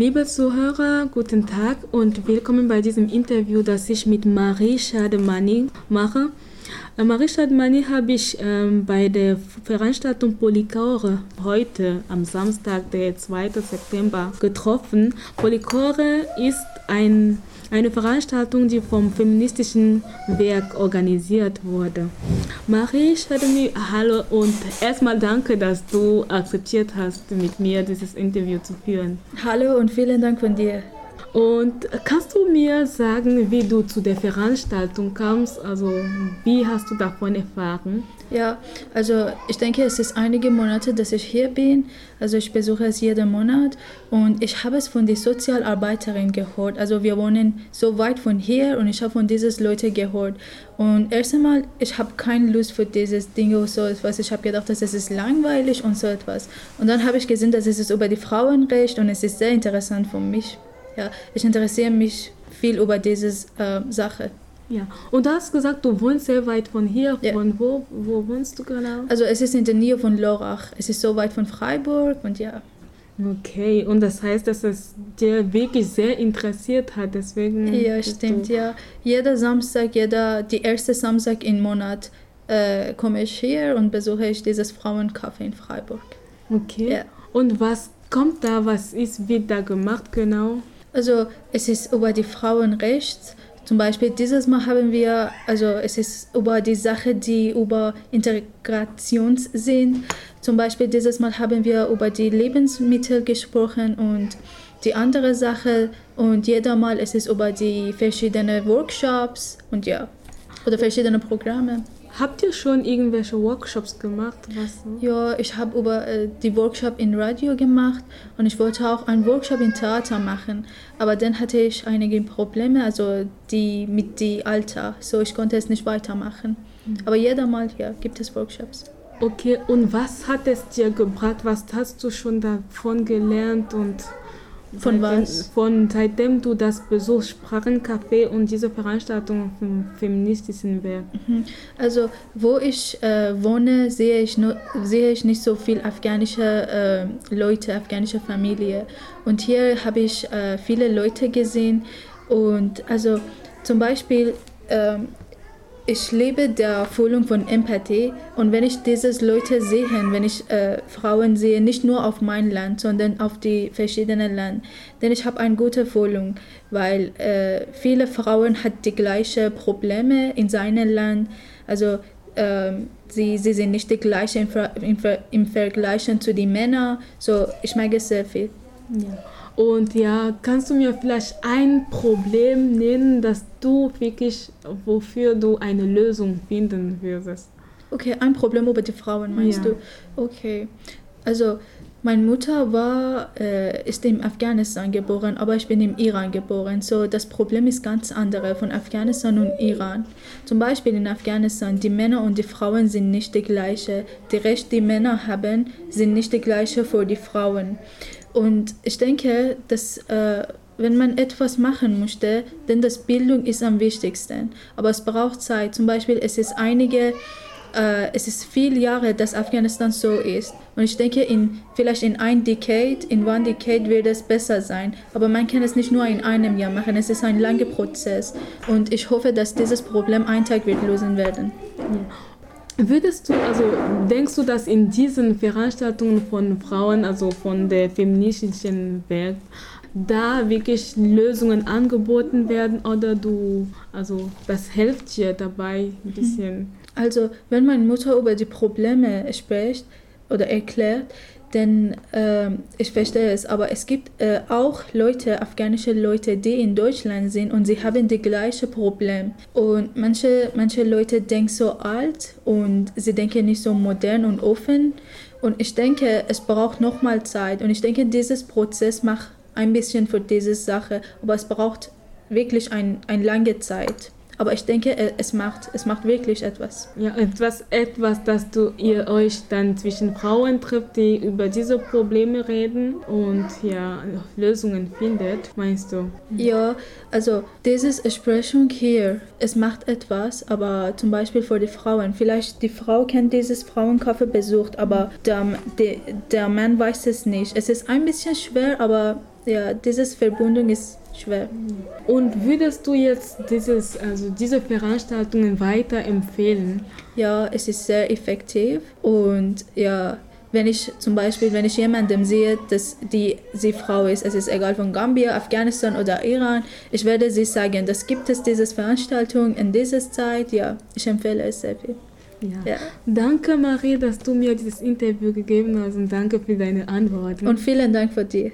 Liebe Zuhörer, guten Tag und willkommen bei diesem Interview, das ich mit Marie Schademani mache. Äh, Marie Schademani habe ich ähm, bei der Veranstaltung Polycore heute am Samstag, der 2. September, getroffen. Polycore ist ein eine Veranstaltung, die vom feministischen Werk organisiert wurde. Marie Schademi, hallo und erstmal danke, dass du akzeptiert hast, mit mir dieses Interview zu führen. Hallo und vielen Dank von dir. Und kannst du mir sagen, wie du zu der Veranstaltung kamst? Also wie hast du davon erfahren? Ja, also ich denke, es ist einige Monate, dass ich hier bin. Also ich besuche es jeden Monat und ich habe es von der Sozialarbeiterin gehört. Also wir wohnen so weit von hier und ich habe von diesen Leuten gehört. Und erst einmal, ich habe keine Lust für dieses Ding oder so etwas. Ich habe gedacht, dass es ist langweilig und so etwas. Und dann habe ich gesehen, dass es über die Frauenrecht und es ist sehr interessant für mich ja, ich interessiere mich viel über diese äh, Sache. Ja, und du hast gesagt, du wohnst sehr weit von hier. Ja. Von wo, wo wohnst du genau? Also es ist in der Nähe von Lorach. Es ist so weit von Freiburg und ja. Okay, und das heißt, dass es dir wirklich sehr interessiert hat, deswegen... Ja, stimmt, ja. Jeder Samstag, jeder, die erste Samstag im Monat äh, komme ich hier und besuche ich dieses Frauencafé in Freiburg. Okay, ja. und was kommt da, was ist, wird da gemacht genau? Also es ist über die Frauenrechte. Zum Beispiel dieses Mal haben wir, also es ist über die Sache, die über Integration sind. Zum Beispiel dieses Mal haben wir über die Lebensmittel gesprochen und die andere Sache und jeder Mal ist es über die verschiedenen Workshops und ja, oder verschiedene Programme. Habt ihr schon irgendwelche Workshops gemacht? Was? Ja, ich habe über äh, die Workshop in Radio gemacht und ich wollte auch einen Workshop in Theater machen, aber dann hatte ich einige Probleme, also die mit dem Alter, so ich konnte es nicht weitermachen. Mhm. Aber jeder Mal ja, gibt es Workshops. Okay, und was hat es dir gebracht? Was hast du schon davon gelernt und von was? Von seitdem du das besuchst, Sprachencafé und diese Veranstaltung vom feministischen Werk. Mhm. Also wo ich äh, wohne, sehe ich, nur, sehe ich nicht so viel afghanische äh, Leute, afghanische Familie. Und hier habe ich äh, viele Leute gesehen. Und also zum Beispiel ähm, ich lebe der Fühlung von Empathie. Und wenn ich diese Leute sehe, wenn ich äh, Frauen sehe, nicht nur auf mein Land, sondern auf die verschiedenen Länder, denn ich habe eine gute Fühlung, weil äh, viele Frauen haben die gleichen Probleme in seinem Land, also äh, sie, sie sind nicht die gleichen im, im, im Vergleich zu den Männern, so ich mag es sehr viel. Ja. Und ja, kannst du mir vielleicht ein Problem nennen, das du wirklich, wofür du eine Lösung finden würdest? Okay, ein Problem über die Frauen meinst ja. du? Okay, also meine Mutter war, äh, ist in Afghanistan geboren, aber ich bin im Iran geboren. So das Problem ist ganz andere von Afghanistan und Iran. Zum Beispiel in Afghanistan, die Männer und die Frauen sind nicht die gleiche. Die Rechte, die Männer haben, sind nicht die gleiche für die Frauen. Und ich denke, dass äh, wenn man etwas machen möchte, denn das Bildung ist am wichtigsten. Aber es braucht Zeit. Zum Beispiel, es ist einige, äh, es ist viele Jahre, dass Afghanistan so ist. Und ich denke, in, vielleicht in ein Decade, in one Decade wird es besser sein. Aber man kann es nicht nur in einem Jahr machen. Es ist ein langer Prozess. Und ich hoffe, dass dieses Problem ein Tag wird lösen werden. Würdest du, also denkst du, dass in diesen Veranstaltungen von Frauen, also von der feministischen Welt, da wirklich Lösungen angeboten werden oder du, also das hilft dir dabei ein bisschen? Also wenn meine Mutter über die Probleme spricht oder erklärt, denn äh, ich verstehe es, aber es gibt äh, auch Leute, afghanische Leute, die in Deutschland sind und sie haben die gleiche Problem. Und manche, manche Leute denken so alt und sie denken nicht so modern und offen. Und ich denke, es braucht nochmal Zeit. Und ich denke, dieses Prozess macht ein bisschen für diese Sache, aber es braucht wirklich ein, eine lange Zeit. Aber ich denke, es macht, es macht wirklich etwas. Ja, etwas, etwas, dass du ihr euch dann zwischen Frauen trifft, die über diese Probleme reden und ja Lösungen findet, meinst du? Ja, also diese Expression hier, es macht etwas, aber zum Beispiel für die Frauen, vielleicht die Frau kennt dieses Frauenkaffe besucht, aber der, der, der Mann weiß es nicht. Es ist ein bisschen schwer, aber ja, diese Verbindung ist schwer. Und würdest du jetzt dieses, also diese Veranstaltungen weiterempfehlen? Ja, es ist sehr effektiv und ja, wenn ich zum Beispiel, wenn ich jemandem sehe, dass die sie Frau ist, es ist egal von Gambia, Afghanistan oder Iran, ich werde sie sagen, das gibt es diese Veranstaltung in dieser Zeit, ja, ich empfehle es sehr viel. Ja. ja. Danke, Marie, dass du mir dieses Interview gegeben hast und danke für deine Antworten. Und vielen Dank für dir.